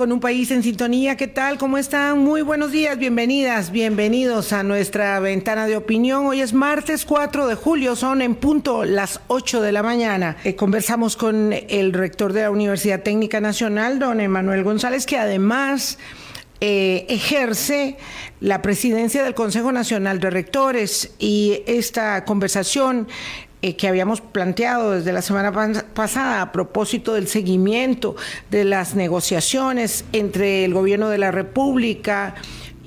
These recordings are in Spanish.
con un país en sintonía. ¿Qué tal? ¿Cómo están? Muy buenos días, bienvenidas, bienvenidos a nuestra ventana de opinión. Hoy es martes 4 de julio, son en punto las 8 de la mañana. Eh, conversamos con el rector de la Universidad Técnica Nacional, don Emanuel González, que además... Eh, ejerce la presidencia del Consejo Nacional de Rectores y esta conversación eh, que habíamos planteado desde la semana pasada a propósito del seguimiento de las negociaciones entre el gobierno de la República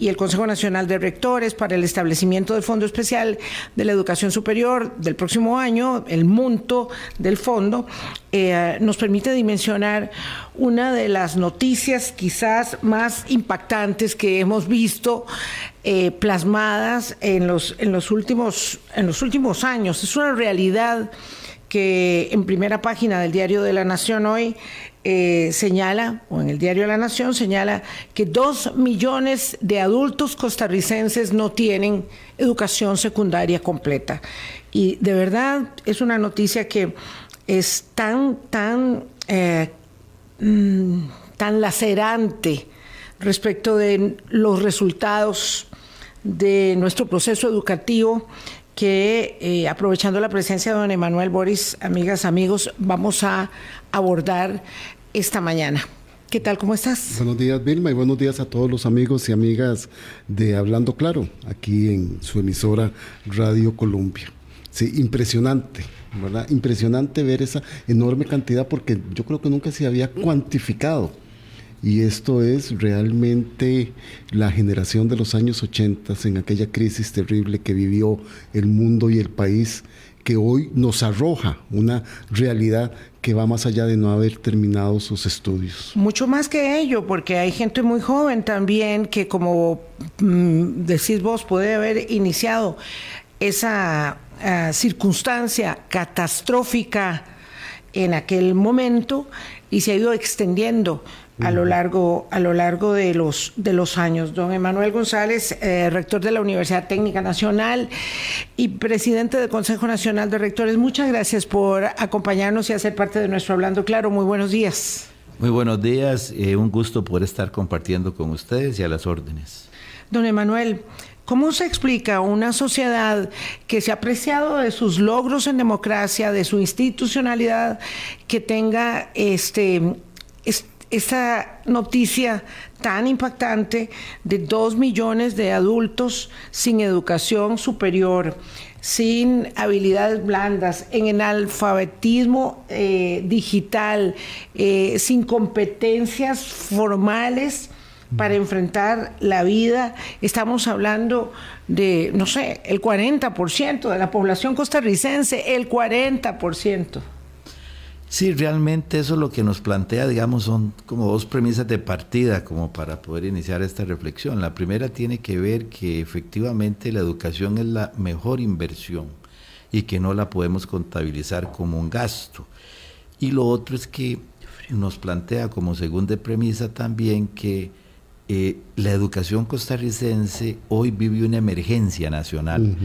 y el Consejo Nacional de Rectores para el establecimiento del Fondo Especial de la Educación Superior del próximo año, el monto del fondo, eh, nos permite dimensionar una de las noticias quizás más impactantes que hemos visto eh, plasmadas en los, en, los últimos, en los últimos años. Es una realidad que en primera página del diario de la Nación hoy eh, señala, o en el diario La Nación señala, que dos millones de adultos costarricenses no tienen educación secundaria completa. Y de verdad es una noticia que es tan, tan, eh, mm, tan lacerante respecto de los resultados de nuestro proceso educativo que eh, aprovechando la presencia de don Emanuel Boris, amigas, amigos, vamos a abordar esta mañana. ¿Qué tal? ¿Cómo estás? Buenos días, Vilma, y buenos días a todos los amigos y amigas de Hablando Claro, aquí en su emisora Radio Colombia. Sí, impresionante, ¿verdad? Impresionante ver esa enorme cantidad porque yo creo que nunca se había cuantificado. Y esto es realmente la generación de los años 80 en aquella crisis terrible que vivió el mundo y el país que hoy nos arroja una realidad que va más allá de no haber terminado sus estudios. Mucho más que ello, porque hay gente muy joven también que, como mm, decís vos, puede haber iniciado esa ah, circunstancia catastrófica en aquel momento y se ha ido extendiendo a lo largo, a lo largo de, los, de los años. Don Emanuel González, eh, rector de la Universidad Técnica Nacional y presidente del Consejo Nacional de Rectores, muchas gracias por acompañarnos y hacer parte de nuestro Hablando Claro. Muy buenos días. Muy buenos días, eh, un gusto poder estar compartiendo con ustedes y a las órdenes. Don Emanuel, ¿Cómo se explica una sociedad que se ha apreciado de sus logros en democracia, de su institucionalidad, que tenga este, esa noticia tan impactante de dos millones de adultos sin educación superior, sin habilidades blandas, en el alfabetismo eh, digital, eh, sin competencias formales para enfrentar la vida. Estamos hablando de, no sé, el 40% de la población costarricense, el 40%. Sí, realmente eso es lo que nos plantea, digamos, son como dos premisas de partida como para poder iniciar esta reflexión. La primera tiene que ver que efectivamente la educación es la mejor inversión y que no la podemos contabilizar como un gasto. Y lo otro es que nos plantea como segunda premisa también que eh, la educación costarricense hoy vive una emergencia nacional.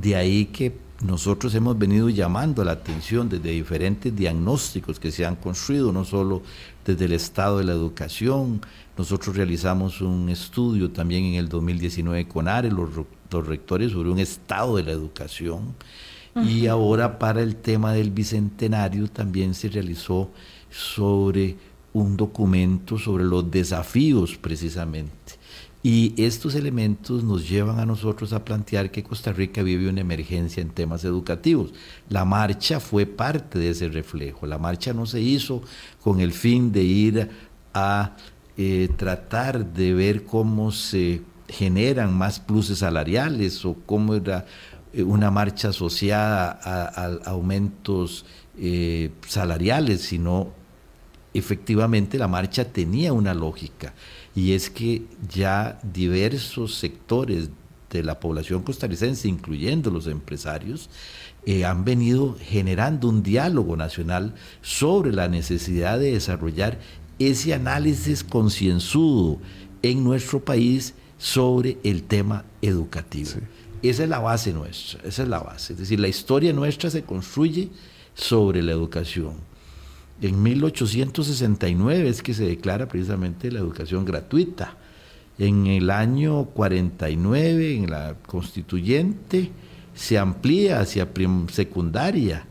De ahí que nosotros hemos venido llamando la atención desde diferentes diagnósticos que se han construido, no solo desde el estado de la educación. Nosotros realizamos un estudio también en el 2019 con ARE, los, rectores, sobre un estado de la educación. Y ahora para el tema del bicentenario también se realizó sobre un documento sobre los desafíos precisamente y estos elementos nos llevan a nosotros a plantear que Costa Rica vive una emergencia en temas educativos. La marcha fue parte de ese reflejo. La marcha no se hizo con el fin de ir a eh, tratar de ver cómo se generan más pluses salariales o cómo era eh, una marcha asociada a, aumentos eh, salariales, sino efectivamente la marcha tenía una lógica y es que ya diversos sectores de la población costarricense, incluyendo los empresarios, eh, han venido generando un diálogo nacional sobre la necesidad de desarrollar ese análisis concienzudo en nuestro país sobre el tema educativo. Esa es la base nuestra, esa es la base. Es decir, la historia nuestra se construye sobre la educación. En 1869 es que se declara precisamente la educación gratuita. En el año 49, en la constituyente, se amplía hacia secundaria.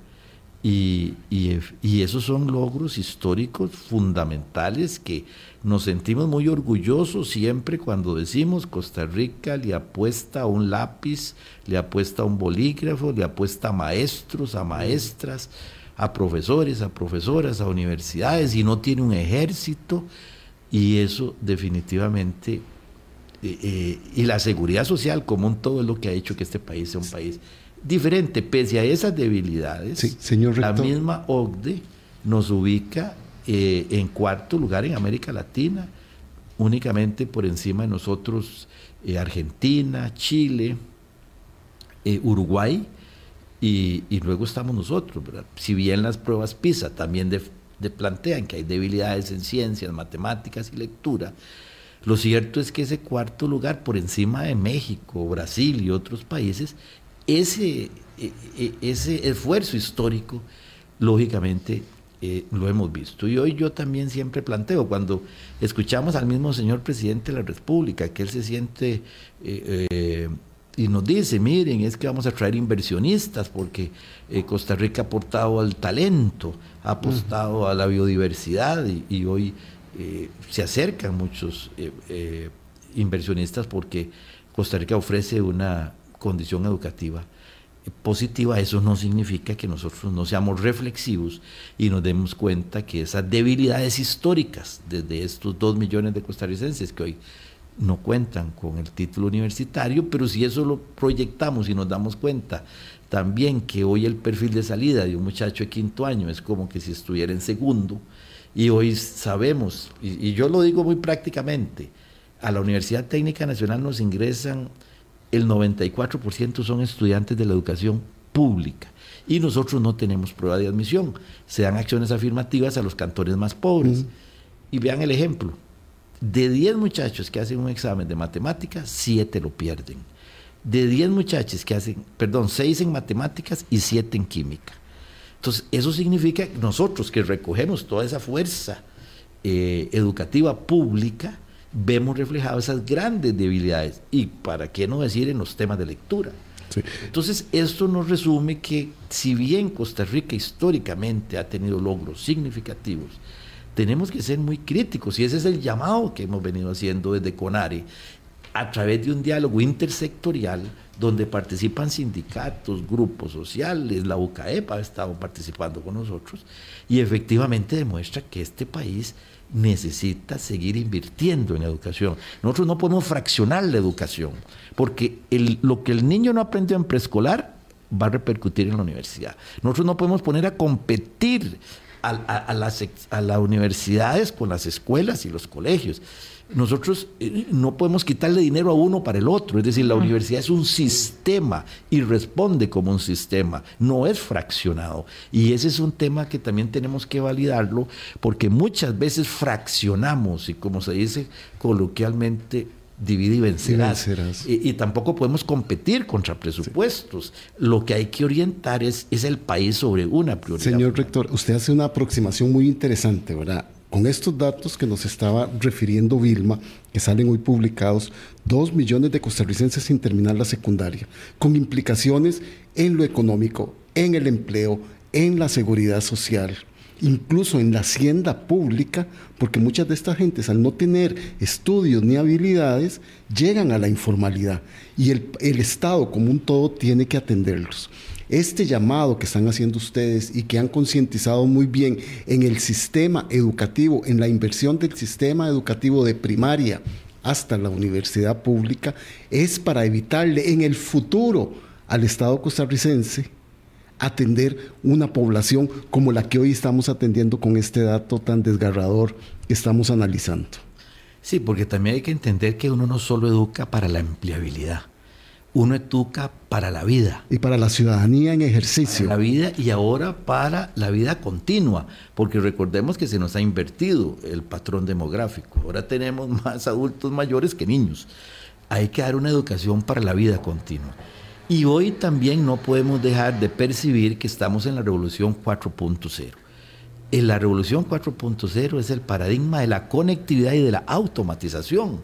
Y, y, esos son logros históricos fundamentales que nos sentimos muy orgullosos siempre cuando decimos Costa Rica le apuesta a un lápiz, le apuesta a un bolígrafo, le apuesta a maestros, a maestras, a profesores, a profesoras, a universidades y no tiene un ejército y eso definitivamente eh, eh, y la seguridad social como un todo es lo que ha hecho que este país sea un país diferente. Pese a esas debilidades señor la misma OCDE nos ubica eh, en cuarto lugar en América Latina únicamente por encima de nosotros Argentina Chile Uruguay y, luego estamos nosotros, Si bien las pruebas PISA también plantean que hay debilidades en ciencias, matemáticas y lectura, lo cierto es que ese cuarto lugar, por encima de México, Brasil y otros países, ese, e, e, ese esfuerzo histórico, lógicamente, eh, lo hemos visto. Y hoy yo también siempre planteo, cuando escuchamos al mismo señor presidente de la República, que él se siente eh, eh, y nos dice, miren, es que vamos a traer inversionistas porque eh, Costa Rica ha aportado al talento, ha apostado a la biodiversidad y, hoy eh, se acercan muchos eh, inversionistas porque Costa Rica ofrece una condición educativa positiva. Eso no significa que nosotros no seamos reflexivos y nos demos cuenta que esas debilidades históricas desde estos dos millones de costarricenses que hoy no cuentan con el título universitario, pero si eso lo proyectamos y nos damos cuenta también que hoy el perfil de salida de un muchacho de quinto año es como que si estuviera en segundo, y hoy sabemos, y, yo lo digo muy prácticamente, a la Universidad Técnica Nacional nos ingresan el 94% son estudiantes de la educación pública y nosotros no tenemos prueba de admisión. Se dan acciones afirmativas a los cantores más pobres. Y vean el ejemplo, de 10 muchachos que hacen un examen de matemáticas, 7 lo pierden. De 10 muchachos que hacen, perdón, 6 en matemáticas y 7 en química. Entonces, eso significa que nosotros que recogemos toda esa fuerza eh, educativa pública, vemos reflejadas esas grandes debilidades. Y para qué no decir en los temas de lectura. Entonces, esto nos resume que si bien Costa Rica históricamente ha tenido logros significativos, tenemos que ser muy críticos y ese es el llamado que hemos venido haciendo desde CONARE a través de un diálogo intersectorial donde participan sindicatos, grupos sociales, la UCAEP ha estado participando con nosotros y efectivamente demuestra que este país necesita seguir invirtiendo en educación. Nosotros no podemos fraccionar la educación, porque lo que el niño no aprendió en preescolar va a repercutir en la universidad. Nosotros no podemos poner a competir a, las, a las universidades con las escuelas y los colegios. Nosotros eh, no podemos quitarle dinero a uno para el otro, es decir, la universidad es un sistema y responde como un sistema, no es fraccionado. Y ese es un tema que también tenemos que validarlo porque muchas veces fraccionamos y como se dice coloquialmente, divide y vencerás. Y, tampoco podemos competir contra presupuestos. Lo que hay que orientar es, es el país sobre una prioridad. Señor rector, usted hace una aproximación muy interesante, ¿verdad? Con estos datos que nos estaba refiriendo Vilma, que salen hoy publicados, dos millones de costarricenses sin terminar la secundaria, con implicaciones en lo económico, en el empleo, en la seguridad social incluso en la hacienda pública, porque muchas de estas gentes al no tener estudios ni habilidades, llegan a la informalidad y el, Estado como un todo tiene que atenderlos. Este llamado que están haciendo ustedes y que han concientizado muy bien en el sistema educativo, en la inversión del sistema educativo de primaria hasta la universidad pública, es para evitarle en el futuro al Estado costarricense atender una población como la que hoy estamos atendiendo con este dato tan desgarrador que estamos analizando. Sí, porque también hay que entender que uno no solo educa para la empleabilidad, uno educa para la vida. Y para la ciudadanía en ejercicio. la vida y ahora para la vida continua, porque recordemos que se nos ha invertido el patrón demográfico. Ahora tenemos más adultos mayores que niños. Hay que dar una educación para la vida continua. Y hoy también no podemos dejar de percibir que estamos en la revolución 4.0. En la revolución 4.0 es el paradigma de la conectividad y de la automatización.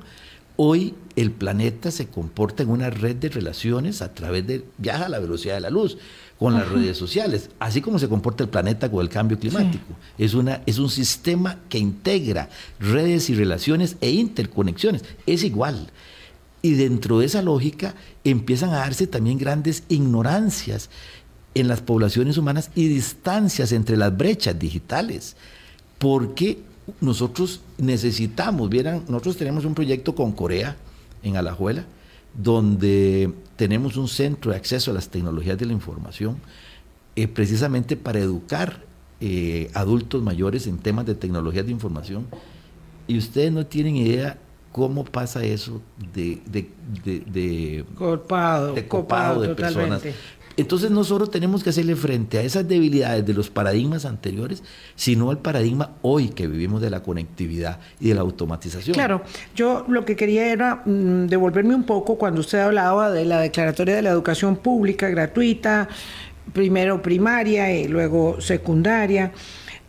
Hoy el planeta se comporta en una red de relaciones a través de viaja a la velocidad de la luz con las redes sociales, así como se comporta el planeta con el cambio climático. Es, una, es un sistema que integra redes y relaciones e interconexiones. Es igual. Y dentro de esa lógica empiezan a darse también grandes ignorancias en las poblaciones humanas y distancias entre las brechas digitales. Porque nosotros necesitamos, vieran, nosotros tenemos un proyecto con Corea en Alajuela, donde tenemos un centro de acceso a las tecnologías de la información, eh, precisamente para educar eh, adultos mayores en temas de tecnologías de información. Y ustedes no tienen idea cómo pasa eso de, de, de, copado, de, copado, de personas. Entonces nosotros tenemos que hacerle frente a esas debilidades de los paradigmas anteriores, sino al paradigma hoy que vivimos de la conectividad y de la automatización. Claro, yo lo que quería era mm, devolverme un poco cuando usted hablaba de la declaratoria de la educación pública gratuita, primero primaria y luego secundaria,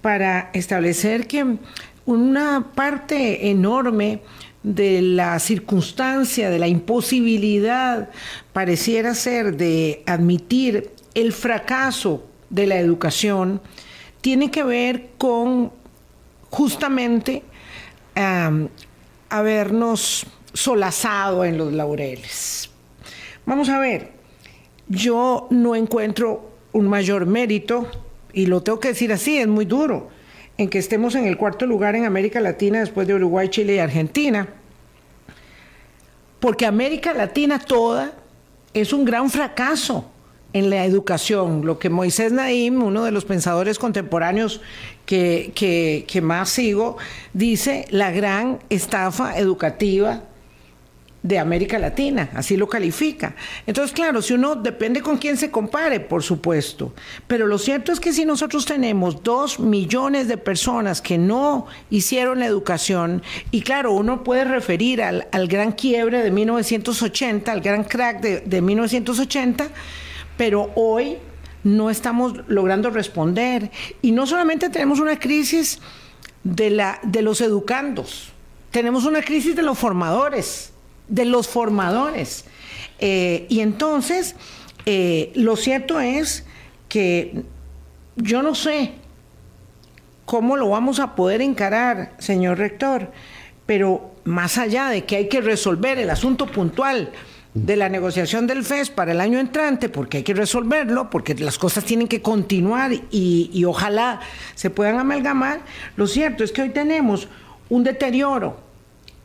para establecer que una parte enorme de la circunstancia, de la imposibilidad, pareciera ser, de admitir el fracaso de la educación, tiene que ver con justamente habernos solazado en los laureles. Vamos a ver, yo no encuentro un mayor mérito, y lo tengo que decir así, es muy duro, en que estemos en el cuarto lugar en América Latina después de Uruguay, Chile y Argentina. Porque América Latina toda es un gran fracaso en la educación. Lo que Moisés Naim, uno de los pensadores contemporáneos que, que más sigo, dice la gran estafa educativa de América Latina, así lo califica. Entonces, claro, si uno depende con quién se compare, por supuesto, pero lo cierto es que si nosotros tenemos dos millones de personas que no hicieron la educación, y claro, uno puede referir al, gran quiebre de 1980, al gran crack de, de 1980, pero hoy no estamos logrando responder. Y no solamente tenemos una crisis de, la, de los educandos, tenemos una crisis de los formadores de los formadores. Eh, y entonces, eh, lo cierto es que yo no sé cómo lo vamos a poder encarar, señor rector, pero más allá de que hay que resolver el asunto puntual de la negociación del FES para el año entrante, porque hay que resolverlo, porque las cosas tienen que continuar y, y ojalá se puedan amalgamar, lo cierto es que hoy tenemos un deterioro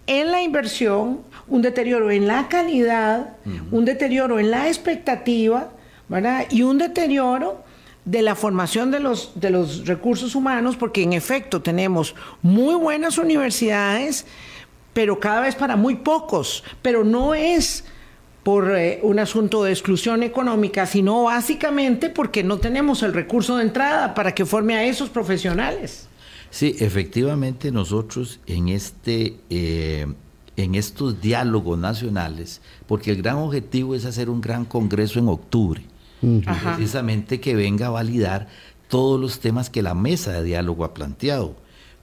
en la inversión, un deterioro en la calidad, un deterioro en la expectativa, ¿verdad? Y un deterioro de la formación de los, de los recursos humanos, porque en efecto tenemos muy buenas universidades, pero cada vez para muy pocos, pero no es por eh, un asunto de exclusión económica, sino básicamente porque no tenemos el recurso de entrada para que forme a esos profesionales. Sí, efectivamente nosotros en este eh, en estos diálogos nacionales, porque el gran objetivo es hacer un gran congreso en octubre, precisamente que venga a validar todos los temas que la mesa de diálogo ha planteado.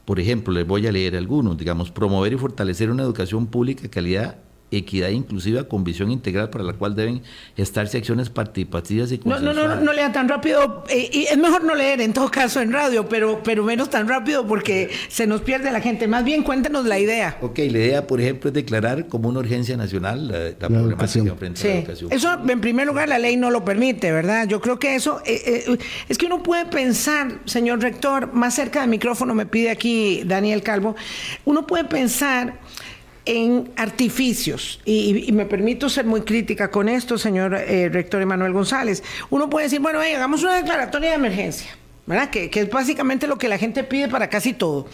Por ejemplo, les voy a leer algunos, digamos, promover y fortalecer una educación pública de calidad equidad inclusiva con visión integral para la cual deben estarse acciones participativas y no, no, no, no, lea tan rápido. Eh, y es mejor no leer en todo caso en radio, pero, pero menos tan rápido porque se nos pierde la gente. Más bien cuéntenos la idea. Ok, la idea, por ejemplo, es declarar como una urgencia nacional la, problemática frente a la educación. Eso, en primer lugar, la ley no lo permite, ¿verdad? Yo creo que eso, eh, eh, es que uno puede pensar, señor rector, más cerca del micrófono me pide aquí Daniel Calvo, uno puede pensar en artificios, y, me permito ser muy crítica con esto, señor eh, rector Emanuel González, uno puede decir, bueno, hagamos una declaratoria de emergencia, ¿verdad? Que, que es básicamente lo que la gente pide para casi todo.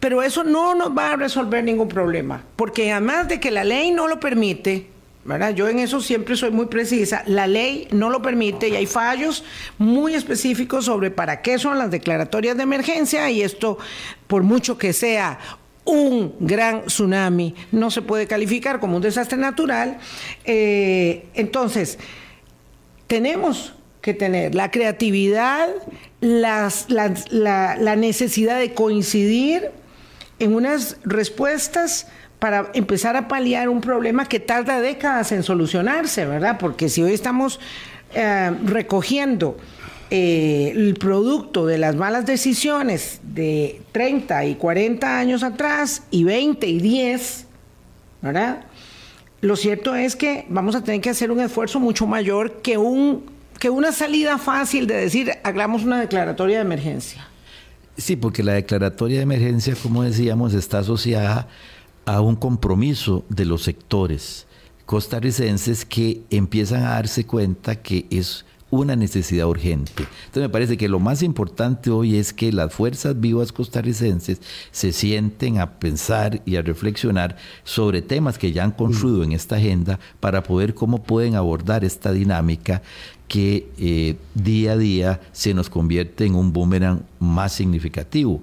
Pero eso no nos va a resolver ningún problema, porque además de que la ley no lo permite, ¿verdad? Yo en eso siempre soy muy precisa. La ley no lo permite y hay fallos muy específicos sobre para qué son las declaratorias de emergencia y esto, por mucho que sea un gran tsunami, no se puede calificar como un desastre natural. Eh, entonces, tenemos que tener la creatividad, la, necesidad de coincidir en unas respuestas para empezar a paliar un problema que tarda décadas en solucionarse, ¿verdad? Porque si hoy estamos eh, recogiendo eh, el producto de las malas decisiones de 30 y 40 años atrás y 20 y 10, ¿verdad? Lo cierto es que vamos a tener que hacer un esfuerzo mucho mayor que, un, que una salida fácil de decir, hagamos una declaratoria de emergencia. Sí, porque la declaratoria de emergencia, como decíamos, está asociada a un compromiso de los sectores costarricenses que empiezan a darse cuenta que es una necesidad urgente. Entonces me parece que lo más importante hoy es que las fuerzas vivas costarricenses se sienten a pensar y a reflexionar sobre temas que ya han construido en esta agenda para poder cómo pueden abordar esta dinámica que eh, día a día se nos convierte en un boomerang más significativo.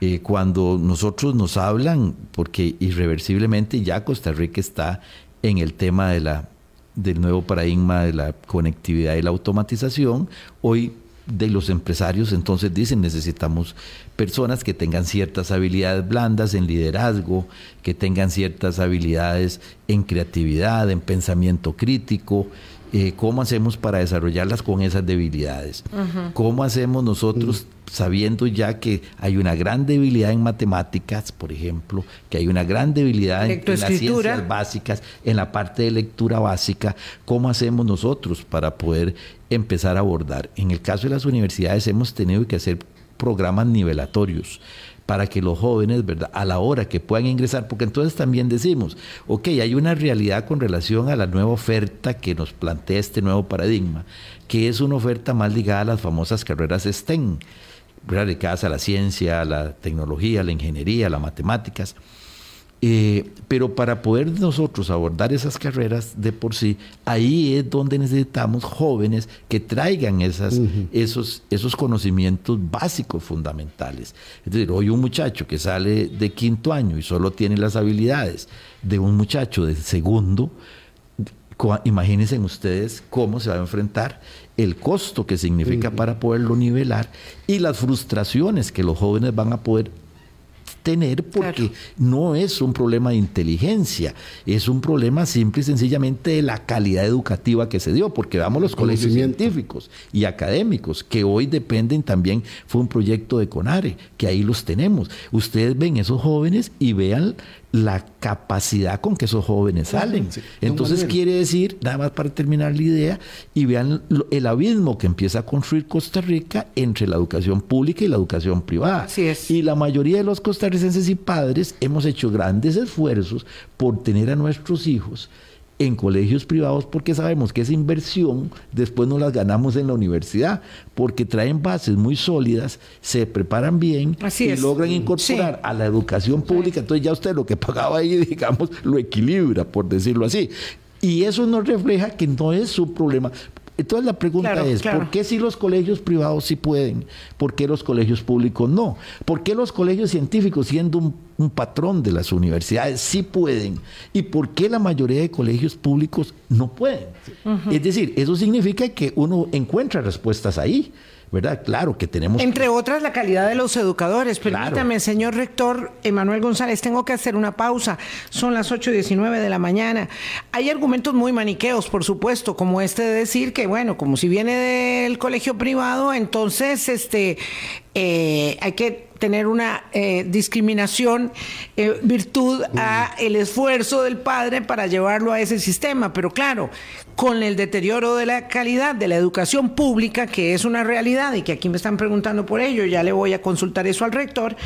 Eh, cuando nosotros nos hablan, porque irreversiblemente ya Costa Rica está en el tema de la del nuevo paradigma de la conectividad y la automatización, hoy de los empresarios entonces dicen necesitamos personas que tengan ciertas habilidades blandas en liderazgo, que tengan ciertas habilidades en creatividad, en pensamiento crítico, eh, ¿cómo hacemos para desarrollarlas con esas debilidades? ¿Cómo hacemos nosotros sabiendo ya que hay una gran debilidad en matemáticas, por ejemplo, que hay una gran debilidad en, las ciencias básicas, en la parte de lectura básica, ¿cómo hacemos nosotros para poder empezar a abordar? En el caso de las universidades hemos tenido que hacer programas nivelatorios para que los jóvenes, ¿verdad? A la hora que puedan ingresar, porque entonces también decimos, ok, hay una realidad con relación a la nueva oferta que nos plantea este nuevo paradigma, que es una oferta más ligada a las famosas carreras STEM, dedicadas a la ciencia, a la tecnología, a la ingeniería, a las matemáticas. Eh, pero para poder nosotros abordar esas carreras de por sí, ahí es donde necesitamos jóvenes que traigan esas, esos, esos conocimientos básicos fundamentales. Es decir, hoy un muchacho que sale de quinto año y solo tiene las habilidades de un muchacho de segundo, imagínense ustedes cómo se va a enfrentar el costo que significa para poderlo nivelar y las frustraciones que los jóvenes van a poder tener porque no es un problema de inteligencia, es un problema simple y sencillamente de la calidad educativa que se dio, porque vamos los colegios científicos y académicos, que hoy dependen también, fue un proyecto de CONARE, que ahí los tenemos. Ustedes ven esos jóvenes y vean la capacidad con que esos jóvenes salen. Entonces quiere decir, nada más para terminar la idea, y vean el abismo que empieza a construir Costa Rica entre la educación pública y la educación privada. Y la mayoría de los costarricenses y padres hemos hecho grandes esfuerzos por tener a nuestros hijos en colegios privados porque sabemos que esa inversión después no las ganamos en la universidad, porque traen bases muy sólidas, se preparan bien y logran incorporar a la educación pública. Entonces ya usted lo que pagaba ahí, digamos, lo equilibra, por decirlo así. Y eso nos refleja que no es su problema. Entonces la pregunta es, ¿por qué si los colegios privados sí pueden? ¿Por qué los colegios públicos no? ¿Por qué los colegios científicos, siendo un, patrón de las universidades, sí pueden? ¿Y por qué la mayoría de colegios públicos no pueden? Es decir, eso significa que uno encuentra respuestas ahí. ¿Verdad? Claro que tenemos... Entre otras, la calidad de los educadores. Permítame, señor rector Emanuel González, tengo que hacer una pausa. Son las 8.19 de la mañana. Hay argumentos muy maniqueos, por supuesto, como este de decir que, bueno, como si viene del colegio privado, entonces este, eh, hay que tener una eh, discriminación, eh, virtud a el esfuerzo del padre para llevarlo a ese sistema. Pero claro, con el deterioro de la calidad de la educación pública, que es una realidad y que aquí me están preguntando por ello, ya le voy a consultar eso al rector,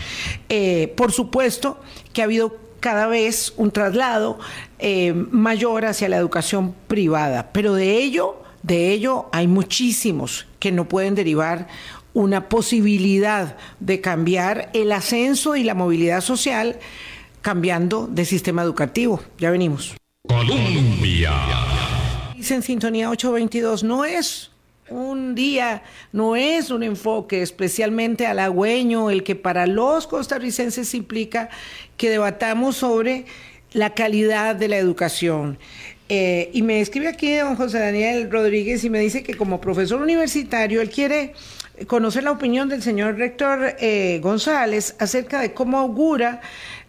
eh, por supuesto que ha habido cada vez un traslado eh, mayor hacia la educación privada, pero de ello, de ello hay muchísimos que no pueden derivar una posibilidad de cambiar el ascenso y la movilidad social cambiando de sistema educativo. Ya venimos. Colombia. Dice en sintonía 822, no es un día, no es un enfoque especialmente halagüeño el que para los costarricenses implica que debatamos sobre la calidad de la educación. Eh, y me escribe aquí don José Daniel Rodríguez y me dice que como profesor universitario él quiere conocer la opinión del señor rector eh, González acerca de cómo augura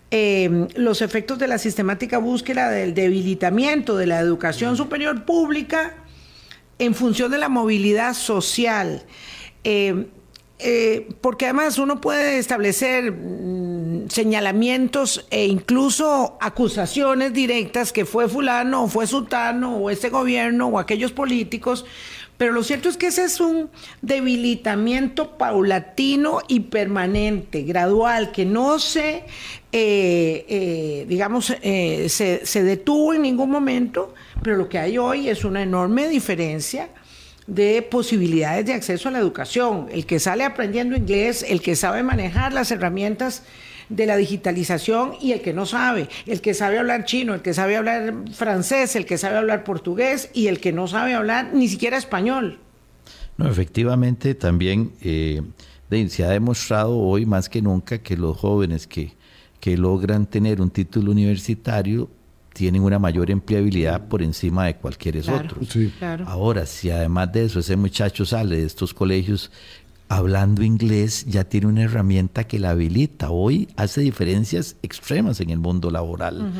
eh, los efectos de la sistemática búsqueda del debilitamiento de la educación superior pública en función de la movilidad social. porque además uno puede establecer mm, señalamientos e incluso acusaciones directas que fue fulano o fue sultano o este gobierno o aquellos políticos, pero lo cierto es que ese es un debilitamiento paulatino y permanente, gradual, que no se, eh, eh, digamos, eh, se, detuvo en ningún momento, pero lo que hay hoy es una enorme diferencia de posibilidades de acceso a la educación. El que sale aprendiendo inglés, el que sabe manejar las herramientas de la digitalización y el que no sabe, el que sabe hablar chino, el que sabe hablar francés, el que sabe hablar portugués y el que no sabe hablar ni siquiera español. No, efectivamente también eh, se ha demostrado hoy más que nunca que los jóvenes que, que logran tener un título universitario tienen una mayor empleabilidad por encima de cualquier otro. Ahora, si además de eso ese muchacho sale de estos colegios hablando inglés, ya tiene una herramienta que la habilita. Hoy hace diferencias extremas en el mundo laboral.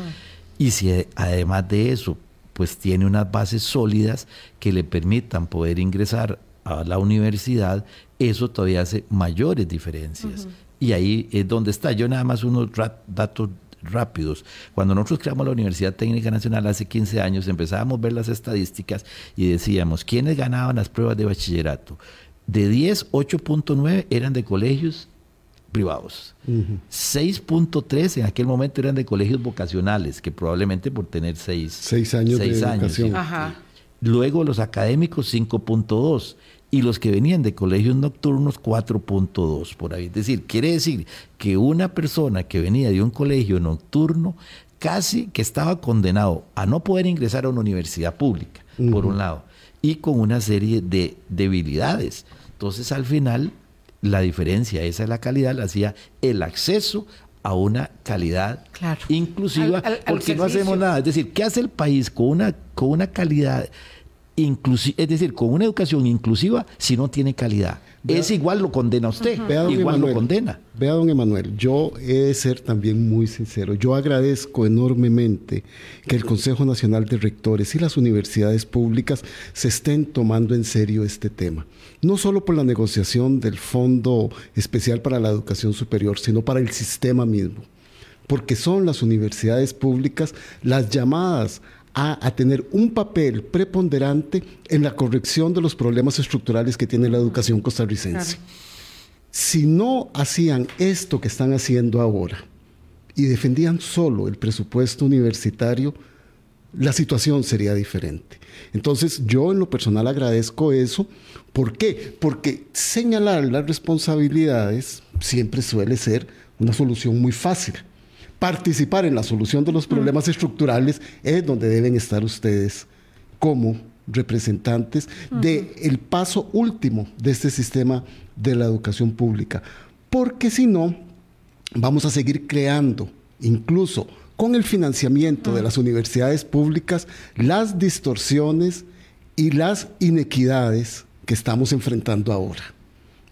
Y si además de eso, pues tiene unas bases sólidas que le permitan poder ingresar a la universidad, eso todavía hace mayores diferencias. Y ahí es donde está. Yo nada más unos datos rápidos. Cuando nosotros creamos la Universidad Técnica Nacional hace 15 años, empezábamos a ver las estadísticas y decíamos, ¿quiénes ganaban las pruebas de bachillerato? De 10, 8.9 eran de colegios privados. 6.3 en aquel momento eran de colegios vocacionales, que probablemente por tener 6 años de educación. Luego los académicos 5.2 y los que venían de colegios nocturnos 4.2 por ahí. Es decir, quiere decir que una persona que venía de un colegio nocturno casi que estaba condenado a no poder ingresar a una universidad pública, por un lado, y con una serie de debilidades. Entonces, al final, la diferencia, esa es la calidad, la hacía el acceso a una calidad inclusiva, porque no hacemos nada. Es decir, ¿qué hace el país con una, con una calidad es decir, con una educación inclusiva si no tiene calidad? es igual lo condena usted, igual lo condena. Vea, don Emanuel, yo he de ser también muy sincero. Yo agradezco enormemente que el Consejo Nacional de Rectores y las universidades públicas se estén tomando en serio este tema. No solo por la negociación del Fondo Especial para la Educación Superior, sino para el sistema mismo. Porque son las universidades públicas las llamadas a, tener un papel preponderante en la corrección de los problemas estructurales que tiene la educación costarricense. Si no hacían esto que están haciendo ahora y defendían solo el presupuesto universitario, la situación sería diferente. Entonces yo en lo personal agradezco eso. ¿Por qué? Porque señalar las responsabilidades siempre suele ser una solución muy fácil participar en la solución de los problemas estructurales es donde deben estar ustedes como representantes del el paso último de este sistema de la educación pública. Porque si no, vamos a seguir creando, incluso con el financiamiento de las universidades públicas, las distorsiones y las inequidades que estamos enfrentando ahora.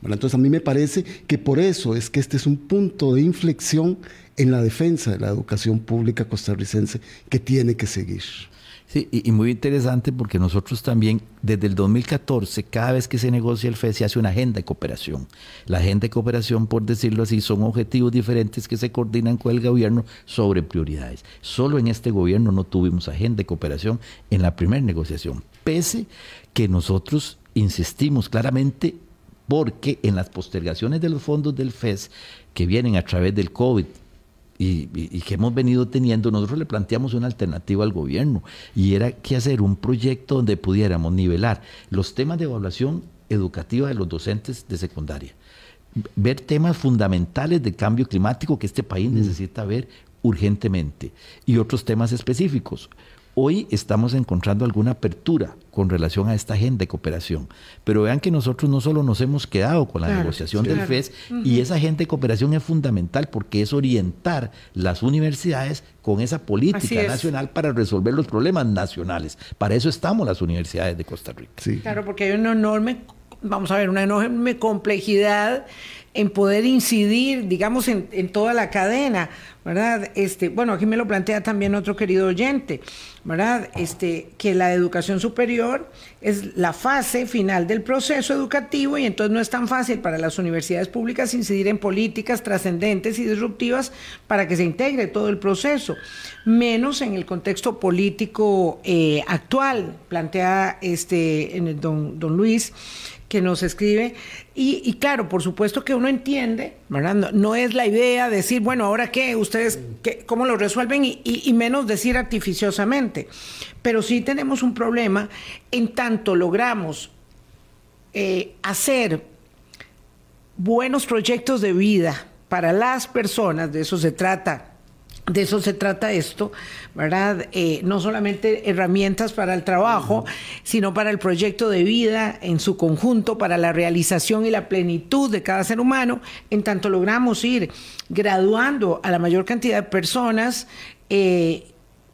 entonces a mí me parece que por eso es que este es un punto de inflexión en la defensa de la educación pública costarricense que tiene que seguir. Sí, y, muy interesante porque nosotros también, desde el 2014, cada vez que se negocia el FED, se hace una agenda de cooperación. La agenda de cooperación, por decirlo así, son objetivos diferentes que se coordinan con el gobierno sobre prioridades. Solo en este gobierno no tuvimos agenda de cooperación en la primera negociación, pese que nosotros insistimos claramente porque en las postergaciones de los fondos del FES que vienen a través del COVID y, que hemos venido teniendo, nosotros le planteamos una alternativa al gobierno y era que hacer un proyecto donde pudiéramos nivelar los temas de evaluación educativa de los docentes de secundaria, ver temas fundamentales de cambio climático que este país mm. necesita ver urgentemente y otros temas específicos Hoy estamos encontrando alguna apertura con relación a esta agenda de cooperación, pero vean que nosotros no solo nos hemos quedado con la negociación del FES y esa agenda de cooperación es fundamental porque es orientar las universidades con esa política nacional para resolver los problemas nacionales. Para eso estamos las universidades de Costa Rica. Claro, porque hay una enorme, vamos a ver, una enorme complejidad en poder incidir, digamos, en, toda la cadena, ¿verdad? Este, bueno, aquí me lo plantea también otro querido oyente, ¿verdad? Este, que la educación superior es la fase final del proceso educativo y entonces no es tan fácil para las universidades públicas incidir en políticas trascendentes y disruptivas para que se integre todo el proceso, menos en el contexto político eh, actual, plantea este, don, don Luis, que nos escribe. Y, claro, por supuesto que uno entiende. No, es la idea decir, bueno, ahora qué, ustedes, cómo lo resuelven y, menos decir artificiosamente. Pero sí tenemos un problema en tanto logramos eh, hacer buenos proyectos de vida para las personas, de eso se trata de eso se trata esto, ¿verdad? Eh, no solamente herramientas para el trabajo, sino para el proyecto de vida en su conjunto, para la realización y la plenitud de cada ser humano, en tanto logramos ir graduando a la mayor cantidad de personas eh,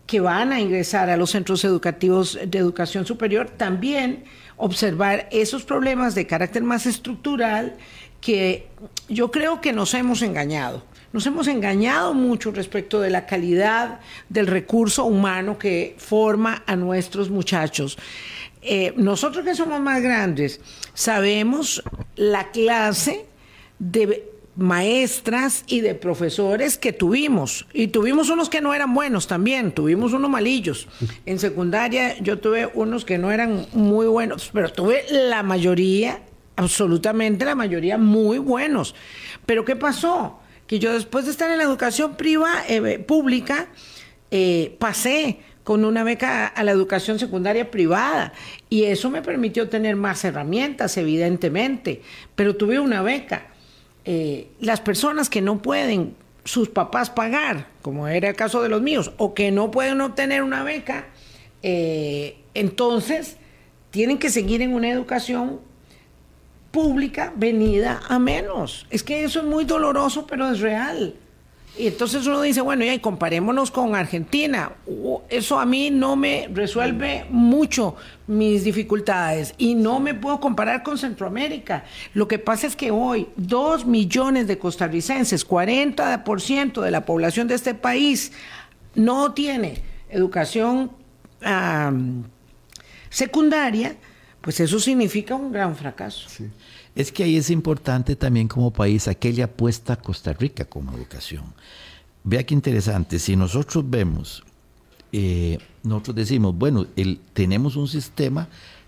que van a ingresar a los centros educativos de educación superior, también observar esos problemas de carácter más estructural que yo creo que nos hemos engañado nos hemos engañado mucho respecto de la calidad del recurso humano que forma a nuestros muchachos. Eh, nosotros que somos más grandes sabemos la clase de maestras y de profesores que tuvimos. Y tuvimos unos que no eran buenos también, tuvimos unos malillos. En secundaria yo tuve unos que no eran muy buenos, pero tuve la mayoría, absolutamente la mayoría muy buenos. Pero ¿qué pasó? Que yo después de estar en la educación privada, eh, pública, eh, pasé con una beca a la educación secundaria privada y eso me permitió tener más herramientas, evidentemente, pero tuve una beca. Eh, las personas que no pueden sus papás pagar, como era el caso de los míos, o que no pueden obtener una beca, entonces tienen que seguir en una educación pública venida a menos. Es que eso es muy doloroso, pero es real. Y entonces uno dice, bueno, ya comparémonos con Argentina. Eso a mí no me resuelve mucho mis dificultades y no me puedo comparar con Centroamérica. Lo que pasa es que hoy dos millones de costarricenses, 40% de la población de este país, no tiene educación secundaria pues eso significa un gran fracaso. Es que ahí es importante también como país aquella apuesta a Costa Rica como educación. Vea qué interesante, si nosotros vemos, eh, nosotros decimos, bueno, el, tenemos un sistema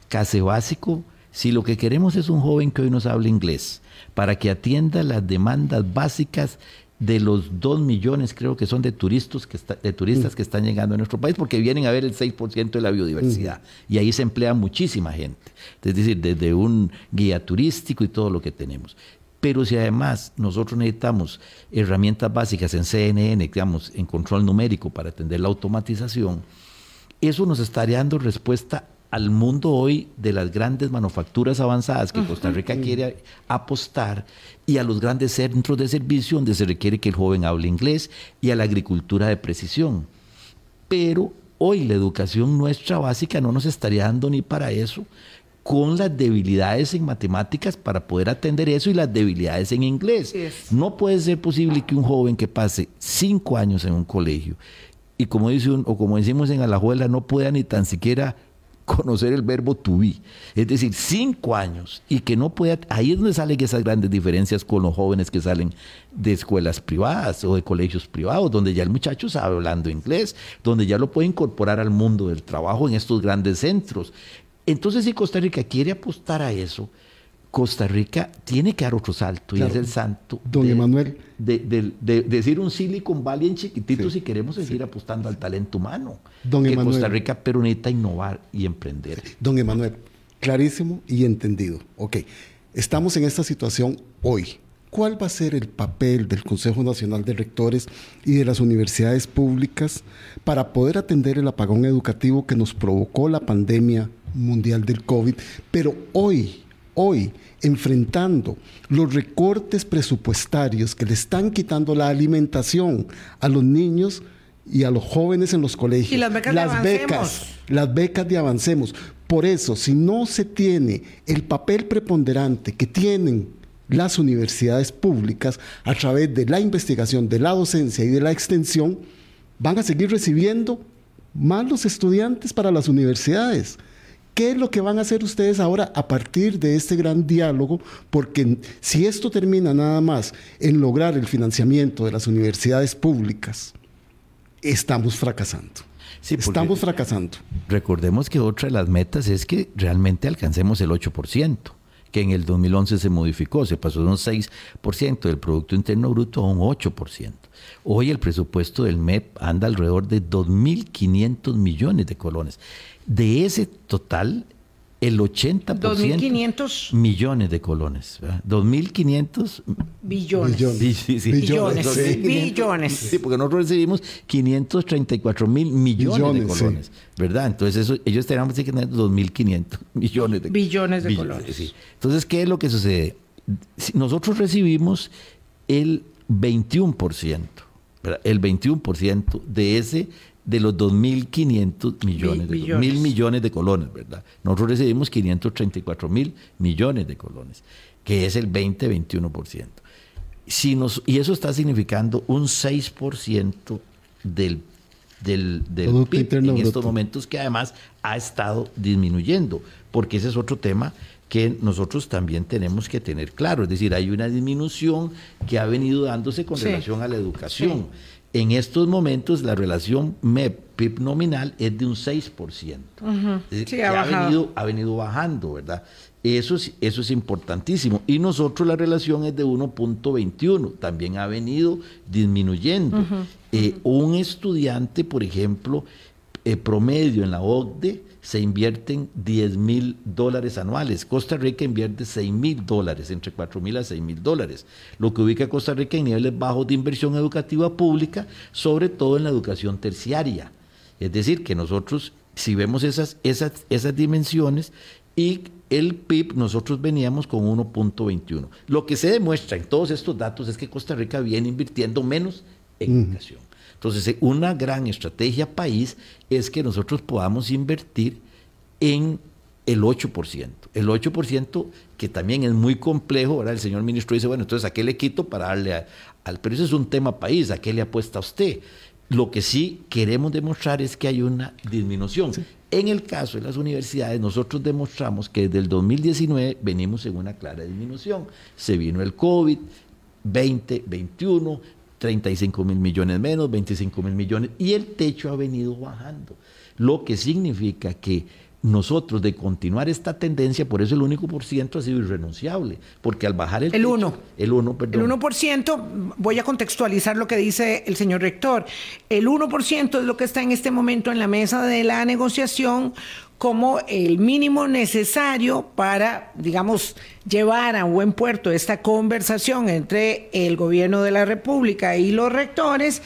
casi básico, si lo que queremos es un joven que hoy nos hable inglés, para que atienda las demandas básicas de los dos millones, creo que son de turistas que, de turistas mm. que están llegando a nuestro país, porque vienen a ver el 6% de la biodiversidad. Mm. Y ahí se emplea muchísima gente. Es decir, desde un guía turístico y todo lo que tenemos. Pero si además nosotros necesitamos herramientas básicas en CNN, digamos, en control numérico para atender la automatización, eso nos estaría dando respuesta al mundo hoy de las grandes manufacturas avanzadas que Costa Rica quiere apostar y a los grandes centros de servicio donde se requiere que el joven hable inglés y a la agricultura de precisión. Pero hoy la educación nuestra básica no nos estaría dando ni para eso con las debilidades en matemáticas para poder atender eso y las debilidades en inglés. No puede ser posible que un joven que pase cinco años en un colegio y como dice o como decimos en Alajuela no pueda ni tan siquiera conocer el verbo to be. Es decir, cinco años y que no pueda, ahí es donde salen esas grandes diferencias con los jóvenes que salen de escuelas privadas o de colegios privados, donde ya el muchacho sabe hablando inglés, donde ya lo puede incorporar al mundo del trabajo en estos grandes centros. Entonces, si Costa Rica quiere apostar a eso, Costa Rica tiene que dar otro salto y es el santo. Don de, Emanuel. De, decir un Silicon Valley en chiquitito si queremos seguir apostando al talento humano. Don que Costa Rica pero necesita innovar y emprender. Don Emanuel, clarísimo y entendido. Ok, estamos en esta situación hoy. ¿Cuál va a ser el papel del Consejo Nacional de Rectores y de las universidades públicas para poder atender el apagón educativo que nos provocó la pandemia mundial del COVID? Pero hoy, hoy, enfrentando los recortes presupuestarios que le están quitando la alimentación a los niños y a los jóvenes en los colegios. Y las becas de Avancemos. las becas de Avancemos. Por eso, si no se tiene el papel preponderante que tienen las universidades públicas a través de la investigación, de la docencia y de la extensión, van a seguir recibiendo más los estudiantes para las universidades. ¿Qué es lo que van a hacer ustedes ahora a partir de este gran diálogo? Porque si esto termina nada más en lograr el financiamiento de las universidades públicas, estamos fracasando. estamos fracasando. Recordemos que otra de las metas es que realmente alcancemos el 8% que en el 2011 se modificó, se pasó de un 6% del Producto Interno Bruto a un 8%. Hoy el presupuesto del MEP anda alrededor de 2.500 millones de colones. De ese total, el 80% 2.500 millones de colones. 2.500 billones. Sí, sí, sí. Billones. Billones. Sí, porque nosotros recibimos 534 mil millones, de colones. ¿Verdad? Entonces eso, ellos tenían que tener 2.500 millones de billones de colones. Entonces, ¿qué es lo que sucede? Nosotros recibimos el 21%, ¿verdad? el 21% de ese de los 2.500 millones, de, mil millones de colones, ¿verdad? Nosotros recibimos 534 mil millones de colones, que es el 20-21%. Si nos, y eso está significando un 6% del, del, del PIB en estos momentos, que además ha estado disminuyendo, porque ese es otro tema que nosotros también tenemos que tener claro. Es decir, hay una disminución que ha venido dándose con relación a la educación. En estos momentos la relación MEP-PIB nominal es de un 6%. sí, ha, venido, ha venido bajando, ¿verdad? Eso es, eso es importantísimo. Y nosotros la relación es de 1.21, también ha venido disminuyendo. Eh, un estudiante, por ejemplo, eh, promedio en la OCDE, se invierten 10 mil dólares anuales. Costa Rica invierte 6 mil dólares, entre 4 mil a 6 mil dólares, lo que ubica a Costa Rica en niveles bajos de inversión educativa pública, sobre todo en la educación terciaria. Es decir, que nosotros, si vemos esas, esas, esas dimensiones y el PIB, nosotros veníamos con 1.21. Lo que se demuestra en todos estos datos es que Costa Rica viene invirtiendo menos en educación. Entonces, eh, una gran estrategia país es que nosotros podamos invertir en el 8%. El 8% que también es muy complejo, ahora el señor ministro dice, bueno, entonces ¿a qué le quito para darle al... Pero eso es un tema país, ¿a qué le apuesta usted? Lo que sí queremos demostrar es que hay una disminución. En el caso de las universidades, nosotros demostramos que desde el 2019 venimos en una clara disminución. Se vino el COVID, 20, 21, 35 mil millones menos, 25 mil millones, y el techo ha venido bajando, lo que significa que nosotros de continuar esta tendencia, por eso el único por ciento ha sido irrenunciable, porque al bajar el... El 1. El 1, perdón. El 1%, voy a contextualizar lo que dice el señor rector, el 1% es lo que está en este momento en la mesa de la negociación como el mínimo necesario para, digamos, llevar a buen puerto esta conversación entre el gobierno de la República y los rectores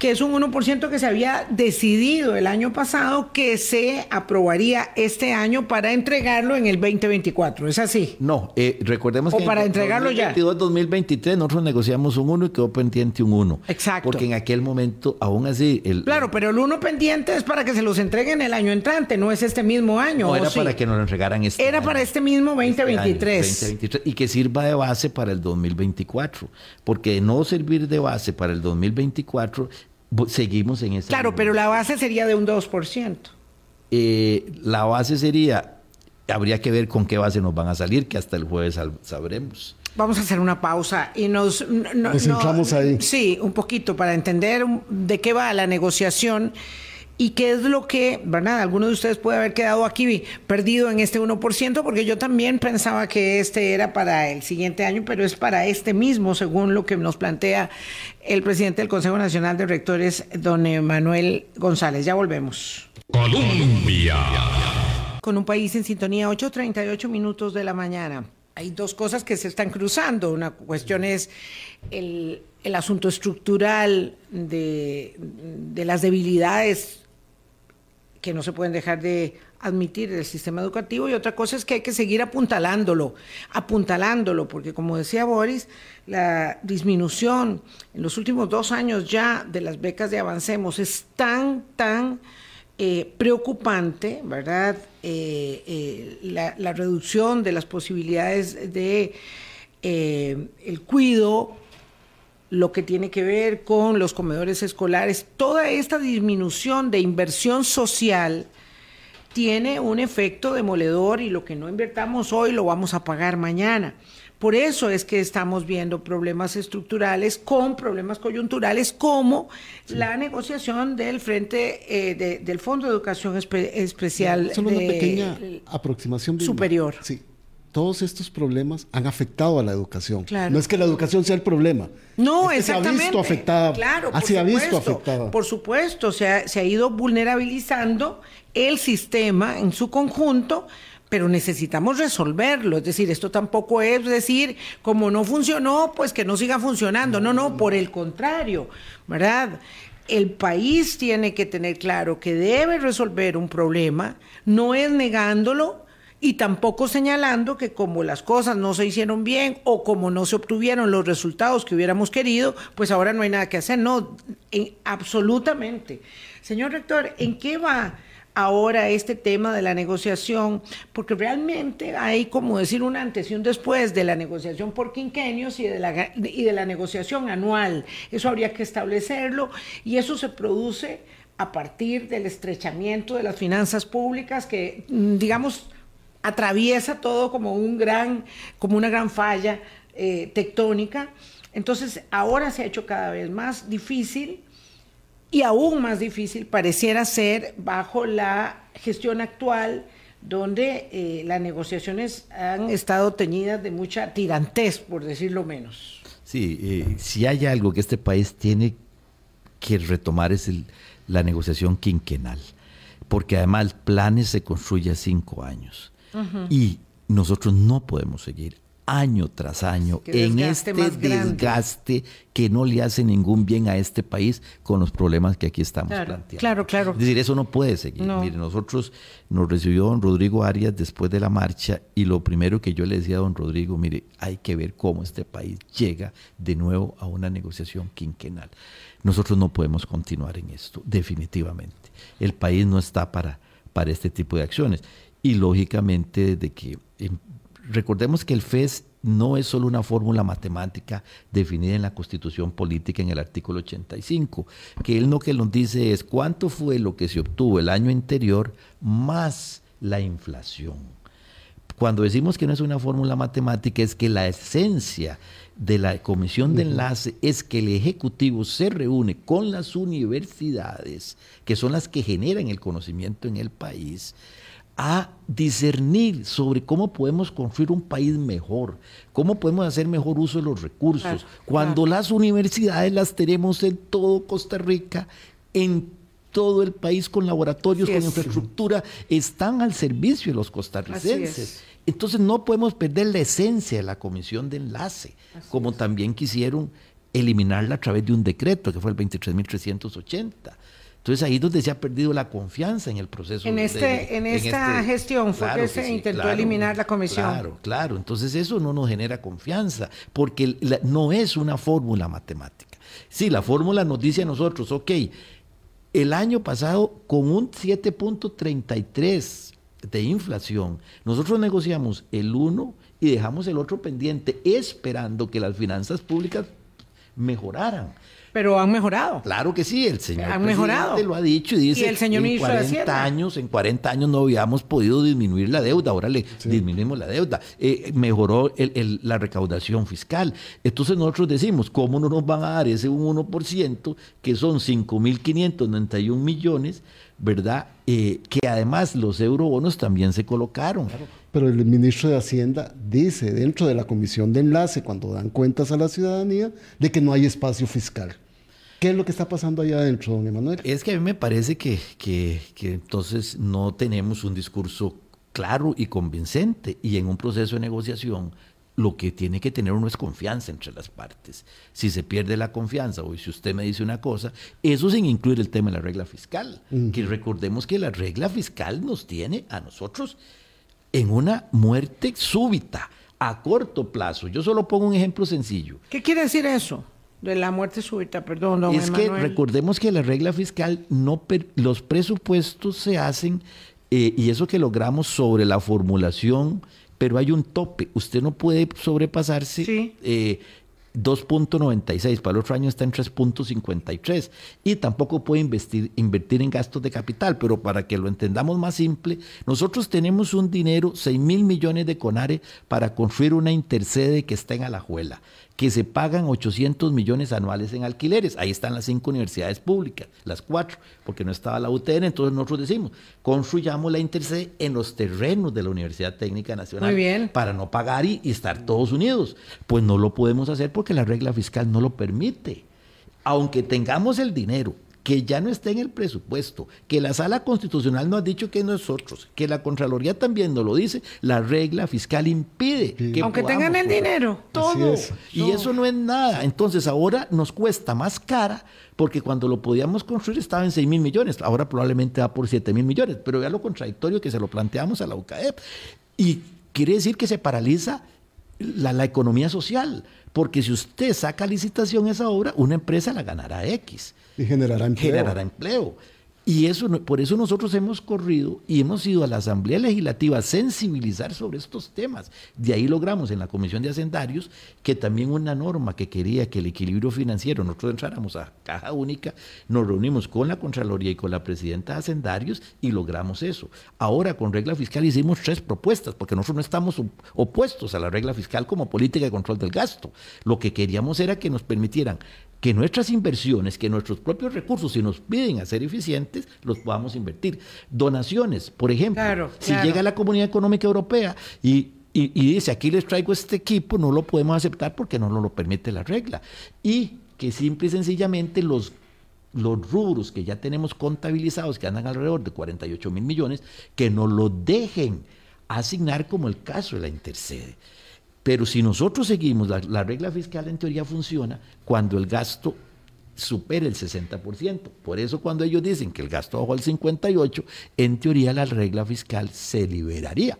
que es un 1% que se había decidido el año pasado que se aprobaría este año para entregarlo en el 2024. ¿Es así? No, eh, recordemos o que para entregarlo ya. 2023 nosotros negociamos un 1 y quedó pendiente un 1. Exacto. Porque en aquel momento, aún así... El, claro, pero el 1 pendiente es para que se los entreguen el año entrante, no es este mismo año. No, era para que nos lo entregaran este Era para este mismo 2023. Este 2023. Y que sirva de base para el 2024. Porque no servir de base para el 2024 seguimos en ese. Claro, pero la base sería de un 2%. Eh, la base sería, habría que ver con qué base nos van a salir, que hasta el jueves sabremos. Vamos a hacer una pausa y nos... nos centramos ahí. Sí, un poquito para entender de qué va la negociación y qué es lo que, ¿verdad? Alguno de ustedes puede haber quedado aquí perdido en este 1%, porque yo también pensaba que este era para el siguiente año, pero es para este mismo, según lo que nos plantea el presidente del Consejo Nacional de Rectores, don Manuel González. Ya volvemos. Colombia. Con un país en sintonía, 8.38 minutos de la mañana. hay dos cosas que se están cruzando. Una cuestión es el, el asunto estructural de, de las debilidades que no se pueden dejar de admitir el sistema educativo y otra cosa es que hay que seguir apuntalándolo, apuntalándolo, porque como decía Boris, la disminución en los últimos dos años ya de las becas de Avancemos es tan, tan eh, preocupante, ¿verdad? Eh, eh, la, la, reducción de las posibilidades de el cuido lo que tiene que ver con los comedores escolares, toda esta disminución de inversión social tiene un efecto demoledor y lo que no invertamos hoy lo vamos a pagar mañana. Por eso es que estamos viendo problemas estructurales con problemas coyunturales como la negociación del frente eh, del Fondo de Educación Especial. Solo una pequeña aproximación. Superior. Sí, todos estos problemas han afectado a la educación. No es que la educación sea el problema. No, exactamente. Se ha visto afectada. Claro, así ha visto afectada. Por supuesto, se ha, se ha ido vulnerabilizando el sistema en su conjunto, pero necesitamos resolverlo. Es decir, esto tampoco es decir, como no funcionó, pues que no siga funcionando. No, no, por el contrario, ¿verdad? El país tiene que tener claro que debe resolver un problema, no es negándolo, y tampoco señalando que como las cosas no se hicieron bien o como no se obtuvieron los resultados que hubiéramos querido, pues ahora no hay nada que hacer. No, absolutamente. Señor rector, ¿en qué va? ahora este tema de la negociación, porque realmente hay como decir un antes y un después de la negociación por quinquenios y de la, y de la negociación anual. Eso habría que establecerlo y eso se produce a partir del estrechamiento de las finanzas públicas que, digamos, atraviesa todo como un gran, como una gran falla eh, tectónica. Entonces, ahora se ha hecho cada vez más difícil y aún más difícil pareciera ser bajo la gestión actual, donde eh, las negociaciones han estado teñidas de mucha tirantez, por decirlo menos. Sí, eh, si hay algo que este país tiene que retomar es la negociación quinquenal, porque además el planes se construye a cinco años. Y nosotros no podemos seguir año tras año en este desgaste que no le hace ningún bien a este país con los problemas que aquí estamos planteando. Claro, claro. Es decir, eso no puede seguir. Mire, nosotros nos recibió don Rodrigo Arias después de la marcha y lo primero que yo le decía a don Rodrigo, mire, hay que ver cómo este país llega de nuevo a una negociación quinquenal. Nosotros no podemos continuar en esto, definitivamente. El país no está para, para este tipo de acciones y lógicamente de que em, recordemos que el FES no es solo una fórmula matemática definida en la Constitución Política en el artículo 85, que él lo que nos dice es cuánto fue lo que se obtuvo el año anterior más la inflación. Cuando decimos que no es una fórmula matemática es que la esencia de la comisión de enlace es que el Ejecutivo se reúne con las universidades, que son las que generan el conocimiento en el país, a discernir sobre cómo podemos construir un país mejor, cómo podemos hacer mejor uso de los recursos, cuando las universidades las tenemos en todo Costa Rica, en todo el país con laboratorios, con infraestructura, están al servicio de los costarricenses. Entonces no podemos perder la esencia de la comisión de enlace, como también quisieron eliminarla a través de un decreto, que fue el 23.380. Entonces ahí es donde se ha perdido la confianza en el proceso. En, este, en esta este gestión fue que se intentó eliminar la comisión. Claro, claro. Entonces eso no nos genera confianza, porque no es una fórmula matemática. Sí, la fórmula nos dice a nosotros, ok, el año pasado con un 7.33 de inflación, nosotros negociamos el uno y dejamos el otro pendiente esperando que las finanzas públicas mejoraran. Pero han mejorado. Claro que sí, el señor han mejorado. lo ha dicho y dice el señor en 40 años, en 40 años no habíamos podido disminuir la deuda, ahora le disminuimos la deuda. Eh, mejoró la recaudación fiscal. Entonces nosotros decimos, ¿cómo no nos van a dar ese 1% que son 5.591 millones, verdad? Eh, que además los eurobonos también se colocaron. Pero el ministro de Hacienda dice dentro de la comisión de enlace, cuando dan cuentas a la ciudadanía, de que no hay espacio fiscal. ¿Qué es lo que está pasando allá adentro, don Emanuel? Es que a mí me parece que, que, que entonces no tenemos un discurso claro y convincente. Y en un proceso de negociación, lo que tiene que tener uno es confianza entre las partes. Si se pierde la confianza o si usted me dice una cosa, eso sin incluir el tema de la regla fiscal, que recordemos que la regla fiscal nos tiene a nosotros en una muerte súbita, a corto plazo. Yo solo pongo un ejemplo sencillo. ¿Qué quiere decir eso? De la muerte súbita, perdón, don Es que recordemos que la regla fiscal, no los presupuestos se hacen, eh, y eso que logramos sobre la formulación pero hay un tope. Usted no puede sobrepasarse sí. eh, 2.96, para el otro año está en 3.53 y tampoco puede invertir en gastos de capital, pero para que lo entendamos más simple, nosotros tenemos un dinero, 6 mil millones de CONARE para construir una intercede que está en Alajuela, que se pagan 800 millones anuales en alquileres, ahí están las cinco universidades públicas, las cuatro, porque no estaba la UTN, entonces nosotros decimos, construyamos la intercede en los terrenos de la Universidad Técnica Nacional para no pagar y, y estar todos unidos, pues no lo podemos hacer porque la regla fiscal no lo permite. Aunque tengamos el dinero, que ya no está en el presupuesto, que la sala constitucional nos ha dicho que nosotros, que la Contraloría también nos lo dice, la regla fiscal impide que aunque tengan el dinero, todo. Y eso no es nada. Entonces ahora nos cuesta más cara porque cuando lo podíamos construir estaba en 6 mil millones, ahora probablemente va por 7 mil millones, pero vea lo contradictorio que se lo planteamos a la UCAEP. Y quiere decir que se paraliza la, la economía social porque si usted saca licitación esa obra, una empresa la ganará X. Y generará empleo. Y eso, por eso nosotros hemos corrido y hemos ido a la Asamblea Legislativa a sensibilizar sobre estos temas. De ahí logramos en la Comisión de Hacendarios que también una norma que quería que el equilibrio financiero, nosotros entráramos a caja única, nos reunimos con la Contraloría y con la Presidenta de Hacendarios y logramos eso. Ahora con regla fiscal hicimos tres propuestas, porque nosotros no estamos opuestos a la regla fiscal como política de control del gasto. Lo que queríamos era que nos permitieran que nuestras inversiones, que nuestros propios recursos, si nos piden a ser eficientes, los podamos invertir. Donaciones, por ejemplo, si llega la Comunidad Económica Europea y, dice, aquí les traigo este equipo, no lo podemos aceptar porque no nos lo permite la regla. Y que simple y sencillamente los los rubros que ya tenemos contabilizados, que andan alrededor de 48 mil millones, que nos lo dejen asignar como el caso de la Intercede. Pero si nosotros seguimos, la, regla fiscal en teoría funciona cuando el gasto supera el 60%. Por eso cuando ellos dicen que el gasto bajó al 58%, en teoría la regla fiscal se liberaría.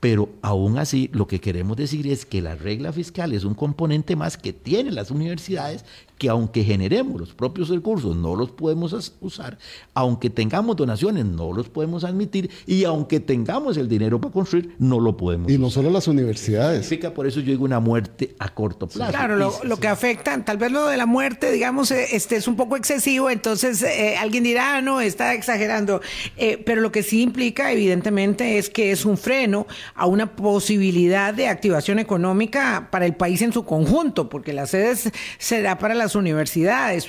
Pero aún así, lo que queremos decir es que la regla fiscal es un componente más que tienen las universidades que aunque generemos los propios recursos, no los podemos usar, aunque tengamos donaciones, no los podemos admitir, y aunque tengamos el dinero para construir, no lo podemos Y no solo las universidades. Significa, por eso yo digo una muerte a corto plazo. Claro, lo, que afecta, tal vez lo de la muerte, digamos, eh, este es un poco excesivo, entonces eh, alguien dirá, ah, no, está exagerando, eh, pero lo que sí implica, evidentemente, es que es un freno a una posibilidad de activación económica para el país en su conjunto, porque la sede será para las universidades,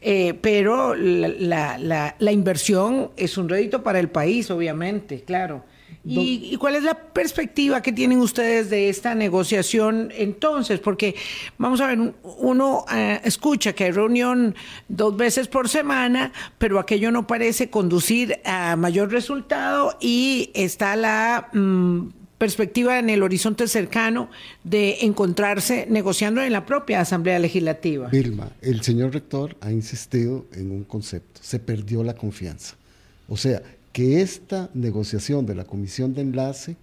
eh, pero la, la, inversión es un rédito para el país, obviamente, claro. ¿Y, cuál es la perspectiva que tienen ustedes de esta negociación entonces? Porque, vamos a ver, uno eh, escucha que hay reunión dos veces por semana, pero aquello no parece conducir a mayor resultado y está la... Mm, perspectiva en el horizonte cercano de encontrarse negociando en la propia Asamblea Legislativa. Vilma, el señor rector ha insistido en un concepto, se perdió la confianza. O sea, que esta negociación de la comisión de enlace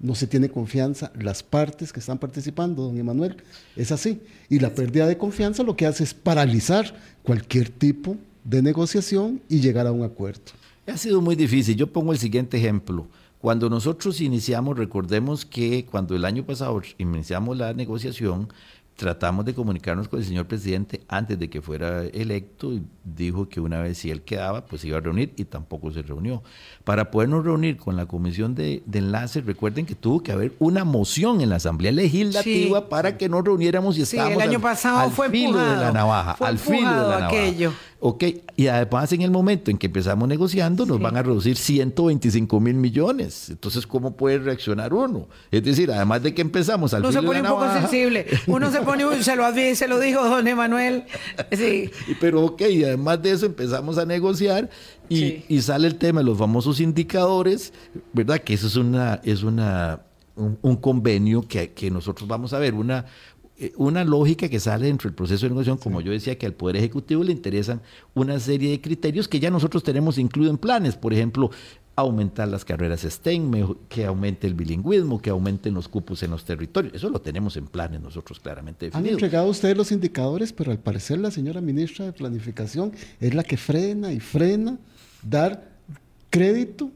no se tiene confianza, las partes que están participando, don Emanuel, es así. Y la pérdida de confianza lo que hace es paralizar cualquier tipo de negociación y llegar a un acuerdo. Ha sido muy difícil. Yo pongo el siguiente ejemplo. Cuando nosotros iniciamos, recordemos que cuando el año pasado iniciamos la negociación, tratamos de comunicarnos con el señor presidente antes de que fuera electo y dijo que una vez si él quedaba, pues iba a reunir y tampoco se reunió. Para podernos reunir con la comisión de, enlace, recuerden que tuvo que haber una moción en la Asamblea Legislativa para que nos reuniéramos y sí, el año pasado fue filo de la navaja, al filo de la navaja. Aquello. Ok, y además en el momento en que empezamos negociando nos van a reducir 125 mil millones. Entonces, ¿cómo puede reaccionar uno? Es decir, además de que empezamos al no filo se pone de un poco sensible. Uno se pone, se lo, se lo dijo don Emanuel. Sí. Pero ok, además de eso empezamos a negociar y, y, sale el tema de los famosos indicadores, ¿verdad? Que eso es una, es una, un, convenio que, que nosotros vamos a ver, una, eh, una lógica que sale dentro del proceso de negociación, como yo decía, que al Poder Ejecutivo le interesan una serie de criterios que ya nosotros tenemos incluido en planes. Por ejemplo, aumentar las carreras STEM, que aumente el bilingüismo, que aumenten los cupos en los territorios. Eso lo tenemos en planes nosotros claramente Han entregado ustedes los indicadores, pero al parecer la señora ministra de Planificación es la que frena y frena dar crédito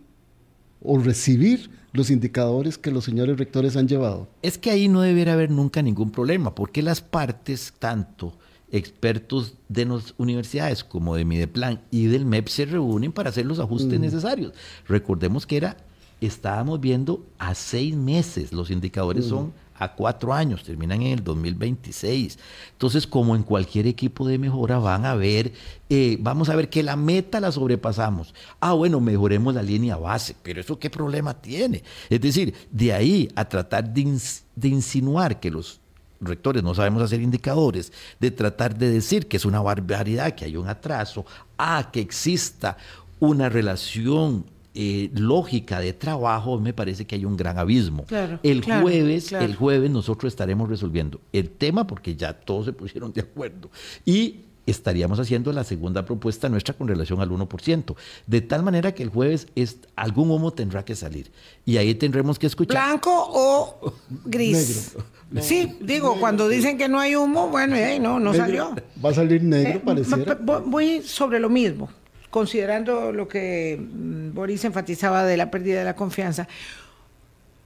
o recibir los indicadores que los señores rectores han llevado. Es que ahí no debiera haber nunca ningún problema, porque las partes, tanto expertos de las universidades como de Mideplan y del MEP se reúnen para hacer los ajustes mm. necesarios. Recordemos que era, estábamos viendo a seis meses, los indicadores mm. son a cuatro años, terminan en el 2026. Entonces, como en cualquier equipo de mejora, van a ver, eh, vamos a ver que la meta la sobrepasamos. Ah, bueno, mejoremos la línea base, pero eso qué problema tiene. Es decir, de ahí a tratar de, de insinuar que los rectores no sabemos hacer indicadores, de tratar de decir que es una barbaridad, que hay un atraso, a que exista una relación eh, lógica de trabajo, me parece que hay un gran abismo. el jueves, el jueves nosotros estaremos resolviendo el tema porque ya todos se pusieron de acuerdo. Y estaríamos haciendo la segunda propuesta nuestra con relación al 1%. De tal manera que el jueves es, algún humo tendrá que salir. Y ahí tendremos que escuchar. ¿Blanco o gris? Sí, digo, cuando dicen que no hay humo, bueno, no, no salió. Va a salir negro, eh, pareciera. Voy sobre lo mismo considerando lo que mm, Boris enfatizaba de la pérdida de la confianza,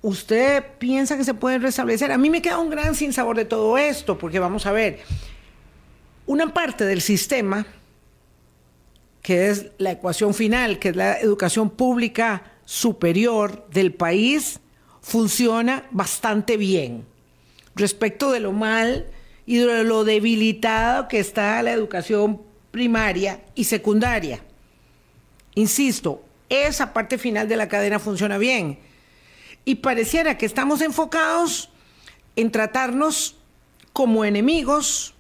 ¿usted piensa que se puede restablecer? A mí me queda un gran sinsabor de todo esto, porque vamos a ver, una parte del sistema, que es la ecuación final, que es la educación pública superior del país, funciona bastante bien respecto de lo mal y de lo debilitado que está la educación primaria y secundaria. Insisto, esa parte final de la cadena funciona bien. Y pareciera que estamos enfocados en tratarnos como enemigos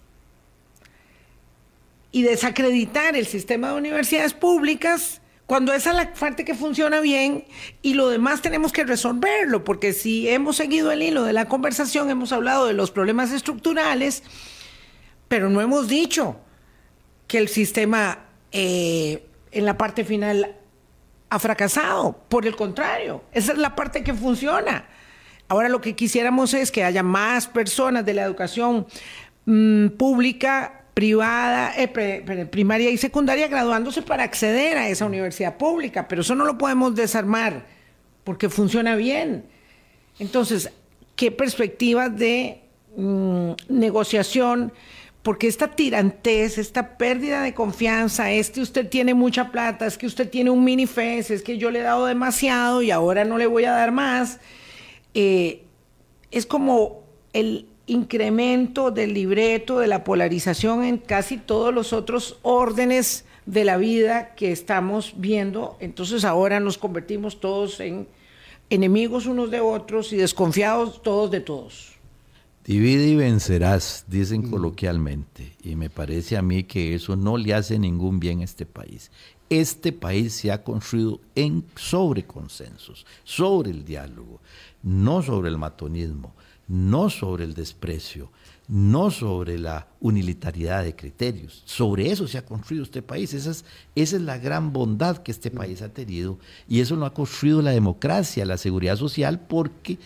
y desacreditar el sistema de universidades públicas cuando esa es la parte que funciona bien y lo demás tenemos que resolverlo, porque si hemos seguido el hilo de la conversación, hemos hablado de los problemas estructurales, pero no hemos dicho que el sistema eh, en la parte final ha fracasado. Por el contrario, esa es la parte que funciona. Ahora lo que quisiéramos es que haya más personas de la educación mm, pública, privada, eh, primaria y secundaria graduándose para acceder a esa universidad pública, pero eso no lo podemos desarmar porque funciona bien. Entonces, ¿qué perspectivas de mm, negociación? porque esta tirantez, esta pérdida de confianza, es que usted tiene mucha plata, es que usted tiene un mini FES, es que yo le he dado demasiado y ahora no le voy a dar más, eh, es como el incremento del libreto, de la polarización en casi todos los otros órdenes de la vida que estamos viendo. Entonces ahora nos convertimos todos en enemigos unos de otros y desconfiados todos de todos. Divide y vencerás, dicen coloquialmente, y me parece a mí que eso no le hace ningún bien a este país. Este país se ha construido en sobre consensos, sobre el diálogo, no sobre el matonismo, no sobre el desprecio, no sobre la unilitariedad de criterios. Sobre eso se ha construido este país. Esa es, esa es la gran bondad que este país ha tenido y eso lo ha construido la democracia, la seguridad social, porque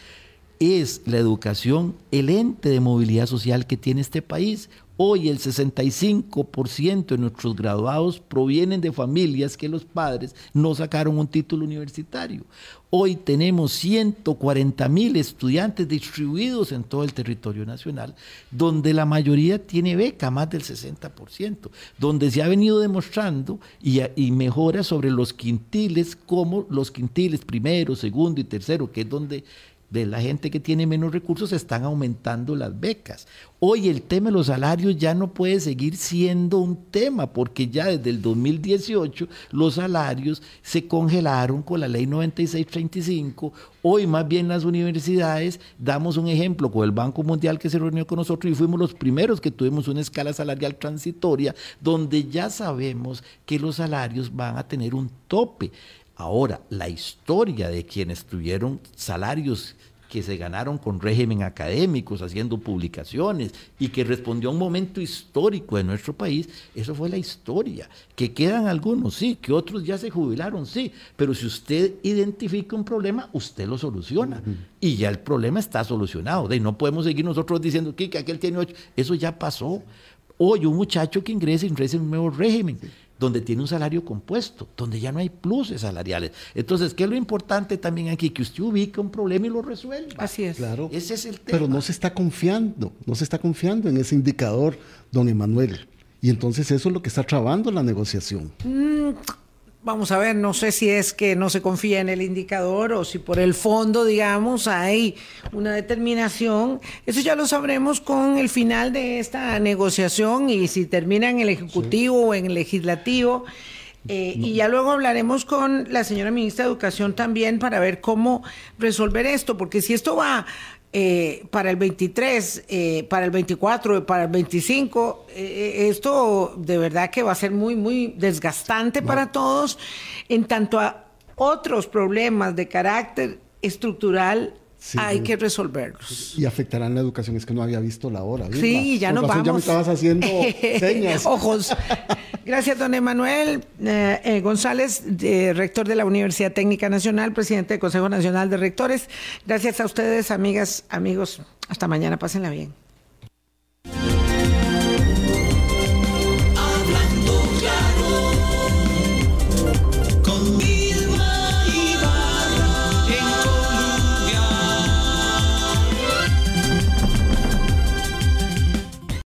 es la educación el ente de movilidad social que tiene este país. Hoy el 65% de nuestros graduados provienen de familias que los padres no sacaron un título universitario. Hoy tenemos 140 mil estudiantes distribuidos en todo el territorio nacional, donde la mayoría tiene beca, más del 60%, donde se ha venido demostrando y, y mejora sobre los quintiles, como los quintiles primero, segundo y tercero, que es donde de la gente que tiene menos recursos están aumentando las becas. Hoy el tema de los salarios ya no puede seguir siendo un tema porque ya desde el 2018 los salarios se congelaron con la ley 9635. Hoy más bien las universidades, damos un ejemplo con el Banco Mundial que se reunió con nosotros y fuimos los primeros que tuvimos una escala salarial transitoria donde ya sabemos que los salarios van a tener un tope. Ahora, la historia de quienes tuvieron salarios que se ganaron con régimen académicos, haciendo publicaciones y que respondió a un momento histórico de nuestro país, eso fue la historia. Que quedan algunos, sí, que otros ya se jubilaron, sí, pero si usted identifica un problema, usted lo soluciona y ya el problema está solucionado. De, no podemos seguir nosotros diciendo que, aquel tiene ocho, eso ya pasó. Hoy un muchacho que ingresa, ingresa en un nuevo régimen donde tiene un salario compuesto, donde ya no hay pluses salariales. Entonces, ¿qué es lo importante también aquí? Que usted ubique un problema y lo resuelva. Así es. Claro. Ese es el tema. Pero no se está confiando, no se está confiando en ese indicador, don Emanuel. Y entonces eso es lo que está trabando la negociación. Mm, vamos a ver, no sé si es que no se confía en el indicador o si por el fondo, digamos, hay una determinación. Eso ya lo sabremos con el final de esta negociación y si termina en el Ejecutivo o en el Legislativo. Eh, y ya luego hablaremos con la señora ministra de Educación también para ver cómo resolver esto, porque si esto va eh, para el 23, eh, para el 24, para el 25, eh, esto de verdad que va a ser muy, muy desgastante para todos en tanto a otros problemas de carácter estructural hay que resolverlos. Y afectarán la educación. Es que no había visto la hora. Sí, ya nos vamos. Ya me estabas haciendo señas. Ojos. Gracias, don Emanuel eh, eh, González, rector de la Universidad Técnica Nacional, presidente del Consejo Nacional de Rectores. Gracias a ustedes, amigas, amigos. Hasta mañana. Pásenla bien.